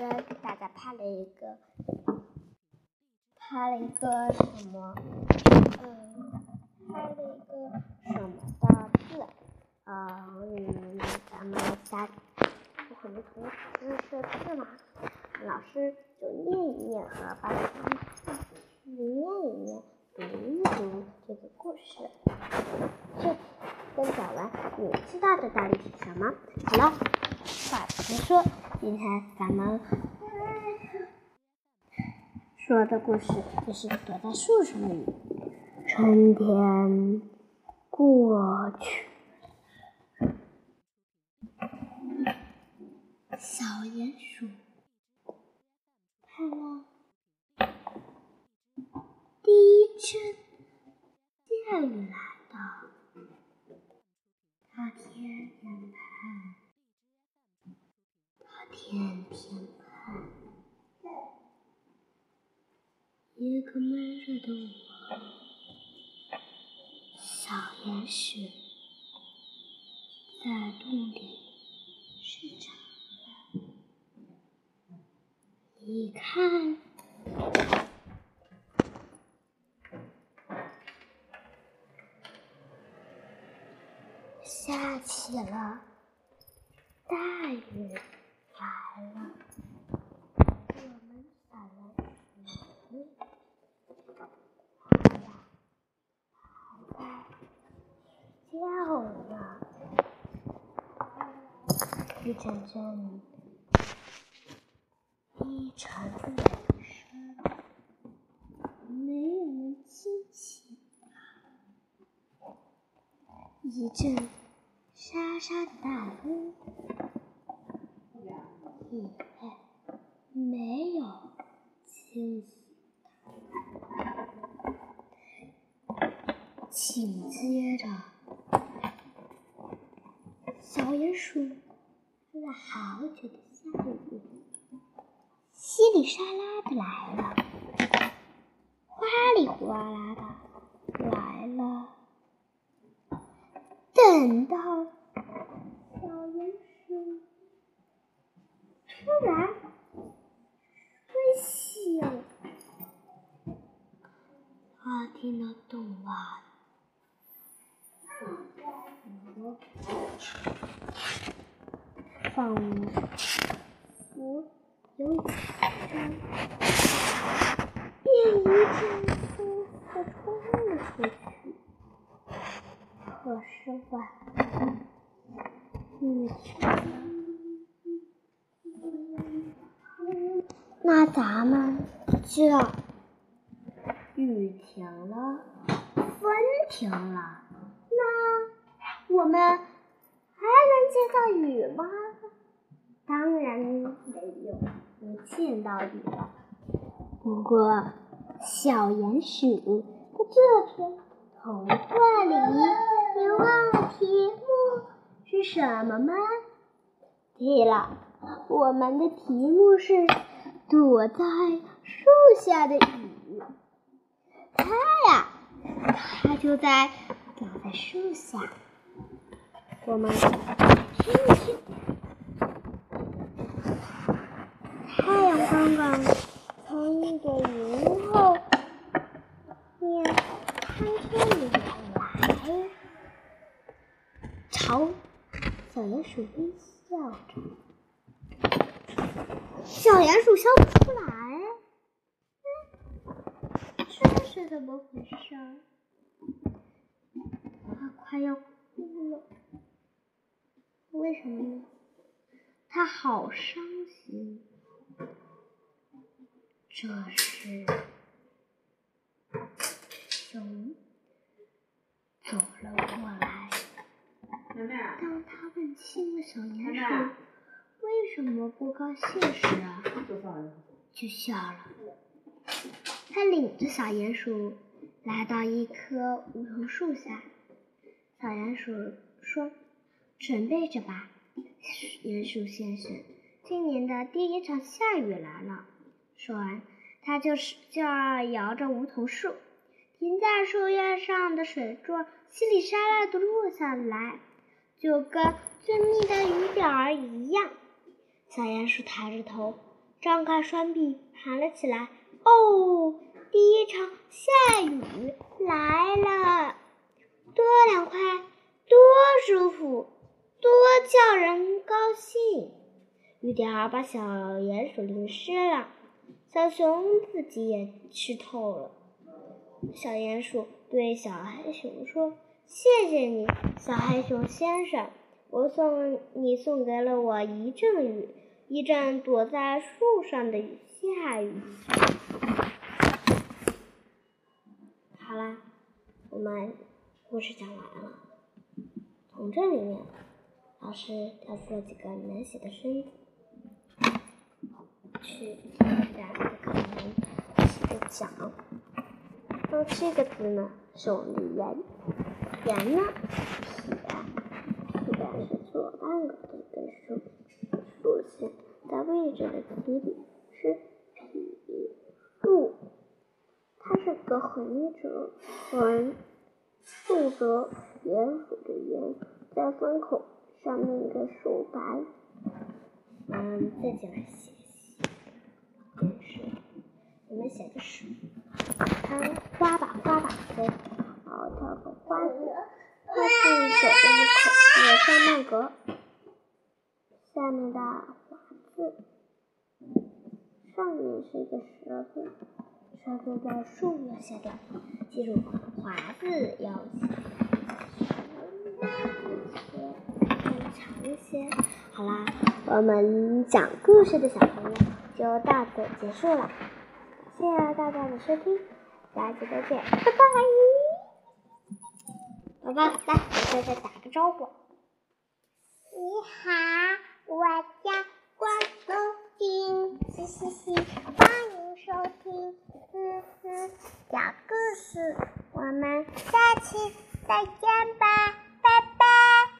给大家拍了一个，拍了一个什么？嗯，拍了一个什么的字？嗯，咱们下我们同时识字嘛，老师就念一念和班同学去念一念，读一读这个故事。你知道的道理是什么？好了，话不多说，今天咱们说的故事就是躲在树上的你。春天过去，小鼹鼠盼望第一阵下雨来到。他天天盼，他天天盼，一个闷热的午后，小鼹鼠在洞里睡着了。一看。下起了大雨来了，我们小鼹鼠它呀还在睡觉呢，一阵阵低沉的雷声没有人惊醒，一阵。沙的大风，也没有惊醒他。紧接着，小鼹鼠等了好久的下雨，稀里沙拉的来了，哗里哗啦的来了。等到小鼹鼠突然睡醒，他听得懂了，仿佛有雨声，便一阵风的冲了出去。可是晚了，雨停了，那咱们就雨停了，风停了，那我们还能见到雨吗？当然没有，能见到雨了。不过，小鼹鼠在这篇童话里。你忘了题目是什么吗？对了，我们的题目是躲在树下的雨。它呀，它就在躲在树下。我们听一听，太阳刚刚从一个云后面探出脸来。朝小老鼠微笑着，小鼹鼠笑不出来，这是怎么回事？它快要哭了，为什么呢？它好伤心。这时，熊走了过来。当他问清了小鼹鼠为什么不高兴时，就笑了。他领着小鼹鼠来到一棵梧桐树下。小鼹鼠说：“准备着吧，鼹鼠先生，今年的第一场下雨来了。”说完，他就是就要摇着梧桐树，停在树叶上的水珠稀里沙啦的落下来。就跟最密的雨点儿一样，小鼹鼠抬着头，张开双臂喊了起来：“哦，第一场下雨来了，多凉快，多舒服，多叫人高兴！”雨点儿把小鼹鼠淋湿了，小熊自己也湿透了。小鼹鼠对小黑熊说：“谢谢你，小黑熊先生，我送你送给了我一阵雨，一阵躲在树上的雨下雨。”好啦，我们故事讲完了。从这里面，老师挑出了几个难写的生字。去给大家可能起个奖。这个字呢，是我们的言，言呢，半个的根竖，竖线在位置的起笔是撇竖，它是个横折，横，竖折，鼹鼠的鼹，在分口上面一个竖白。嗯，再进来写。是，我们写的是，它花吧花吧飞，然后跳个花字，花字左边的口有上半格，下面的华字，上面是一个蛇字，蛇字的竖要下掉，记住华字要长一些。好啦，我们讲故事的小朋友。就到此结束了，谢谢大家的收听，下期再见，拜拜，宝宝，来，我再再打个招呼。你好，我叫关东丁，嘻嘻嘻，欢迎收听，嗯哼，讲故事，我们再见。